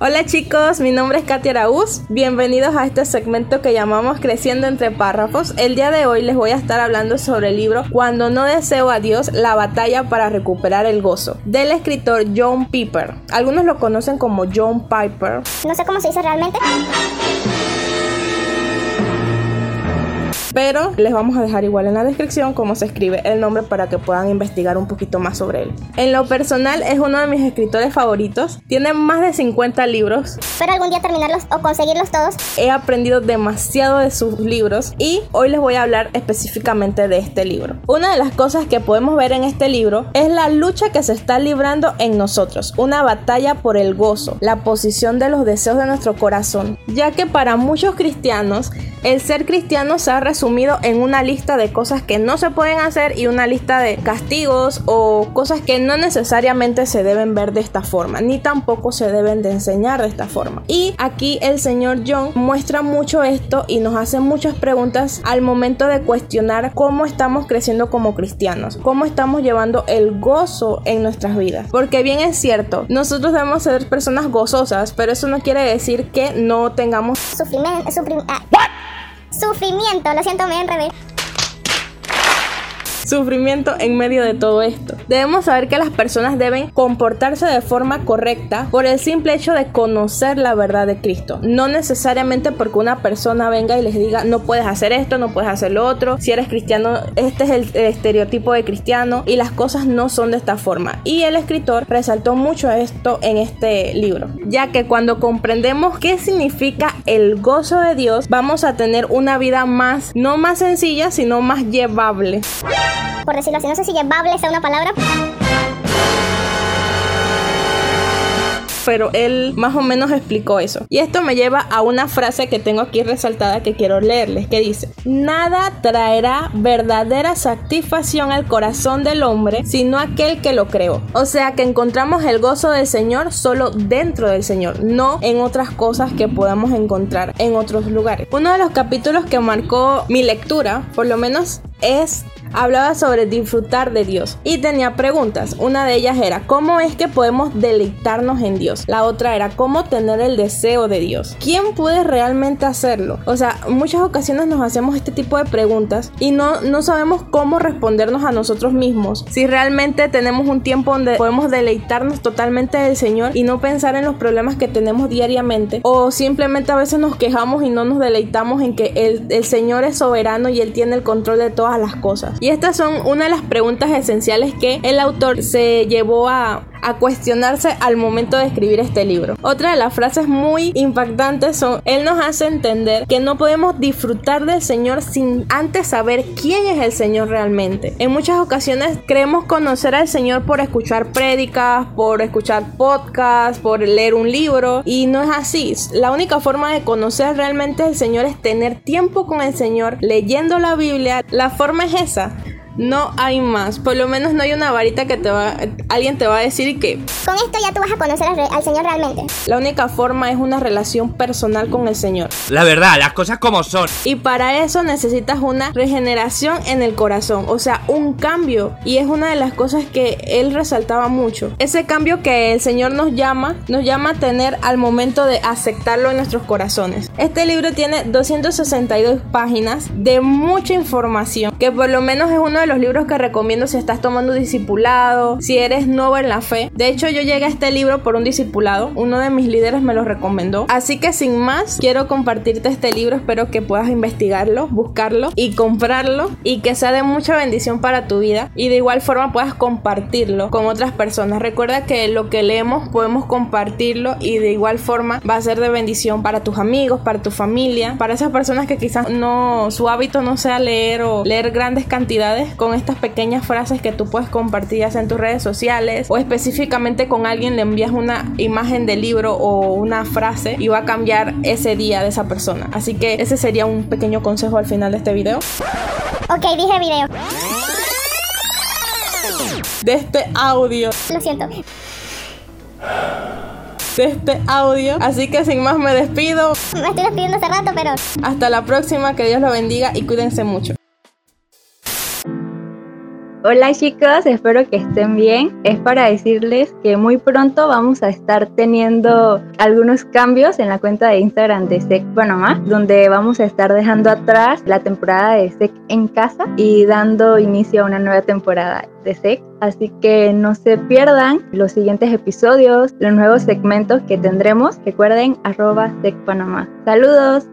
Hola chicos, mi nombre es Katia Araúz. Bienvenidos a este segmento que llamamos Creciendo entre párrafos. El día de hoy les voy a estar hablando sobre el libro Cuando no deseo a Dios, la batalla para recuperar el gozo, del escritor John Piper. Algunos lo conocen como John Piper. No sé cómo se dice realmente. Pero les vamos a dejar igual en la descripción cómo se escribe el nombre para que puedan investigar un poquito más sobre él. En lo personal es uno de mis escritores favoritos, tiene más de 50 libros. Pero algún día terminarlos o conseguirlos todos. He aprendido demasiado de sus libros y hoy les voy a hablar específicamente de este libro. Una de las cosas que podemos ver en este libro es la lucha que se está librando en nosotros, una batalla por el gozo, la posición de los deseos de nuestro corazón, ya que para muchos cristianos el ser cristiano se ha resumido en una lista de cosas que no se pueden hacer y una lista de castigos o cosas que no necesariamente se deben ver de esta forma, ni tampoco se deben de enseñar de esta forma. Y aquí el señor John muestra mucho esto y nos hace muchas preguntas al momento de cuestionar cómo estamos creciendo como cristianos, cómo estamos llevando el gozo en nuestras vidas. Porque bien es cierto, nosotros debemos ser personas gozosas, pero eso no quiere decir que no tengamos sufrimiento. Ah. Sufrimiento, lo siento, me enredé sufrimiento en medio de todo esto. Debemos saber que las personas deben comportarse de forma correcta por el simple hecho de conocer la verdad de Cristo. No necesariamente porque una persona venga y les diga no puedes hacer esto, no puedes hacer lo otro. Si eres cristiano, este es el, estereotipo de cristiano y las cosas no son de esta forma. Y el escritor resaltó mucho esto en este libro, ya que cuando comprendemos qué significa el gozo de Dios, vamos a tener una vida más, no más sencilla, sino más llevable por decirlo así. No sé si llevable sea una palabra. pero él más o menos explicó eso. Y esto me lleva a una frase que tengo aquí resaltada que quiero leerles, que dice, nada traerá verdadera satisfacción al corazón del hombre sino aquel que lo creó. O sea que encontramos el gozo del Señor solo dentro del Señor, no en otras cosas que podamos encontrar en otros lugares. Uno de los capítulos que marcó mi lectura, por lo menos, es hablaba sobre disfrutar de Dios y tenía preguntas. Una de ellas era, ¿cómo es que podemos deleitarnos en Dios? La otra era, ¿cómo tener el deseo de Dios? ¿Quién puede realmente hacerlo? O sea, muchas ocasiones nos hacemos este tipo de preguntas y no, no sabemos cómo respondernos a nosotros mismos. Si realmente tenemos un tiempo donde podemos deleitarnos totalmente del Señor y no pensar en los problemas que tenemos diariamente o simplemente a veces nos quejamos y no nos deleitamos en que el, el Señor es soberano y Él tiene el control de todas las cosas. Y estas son una de las preguntas esenciales que el autor se llevó a, a cuestionarse al momento de escribir este libro. Otra de las frases muy impactantes son, Él nos hace entender que no podemos disfrutar del Señor sin antes saber quién es el Señor realmente. En muchas ocasiones creemos conocer al Señor por escuchar prédicas, por escuchar podcasts, por leer un libro y no es así. La única forma de conocer realmente al Señor es tener tiempo con el Señor, leyendo la Biblia. La forma es esa. No hay más. Por lo menos no hay una varita que te va, alguien te va a decir que con esto ya tú vas a conocer al, Señor realmente. La única forma es una relación personal con el Señor. La verdad, las cosas como son. Y para eso necesitas una regeneración en el corazón, o sea, un cambio. Y es una de las cosas que él resaltaba mucho. Ese cambio que el Señor nos llama, nos llama a tener al momento de aceptarlo en nuestros corazones. Este libro tiene 262 páginas de mucha información, que por lo menos es uno los libros que recomiendo si estás tomando discipulado, si eres nuevo en la fe. De hecho, yo llegué a este libro por un discipulado, uno de mis líderes me lo recomendó. Así que sin más, quiero compartirte este libro, espero que puedas investigarlo, buscarlo y comprarlo y que sea de mucha bendición para tu vida y de igual forma puedas compartirlo con otras personas. Recuerda que lo que leemos podemos compartirlo y de igual forma va a ser de bendición para tus amigos, para tu familia, para esas personas que quizás no su hábito no sea leer o leer grandes cantidades con estas pequeñas frases que tú puedes compartir ya sea en tus redes sociales o específicamente con alguien le envías una imagen del libro o una frase y va a cambiar ese día de esa persona. Así que ese sería un pequeño consejo al final de este video. Ok, dije video. De este audio. Lo siento. De este audio. Así que sin más me despido. Me estoy despidiendo hace rato, pero... Hasta la próxima, que Dios lo bendiga y cuídense mucho. Hola chicos, espero que estén bien. Es para decirles que muy pronto vamos a estar teniendo algunos cambios en la cuenta de Instagram de SEC Panamá, donde vamos a estar dejando atrás la temporada de SEC en casa y dando inicio a una nueva temporada de SEC. Así que no se pierdan los siguientes episodios, los nuevos segmentos que tendremos. Recuerden arroba SEC Panamá. Saludos.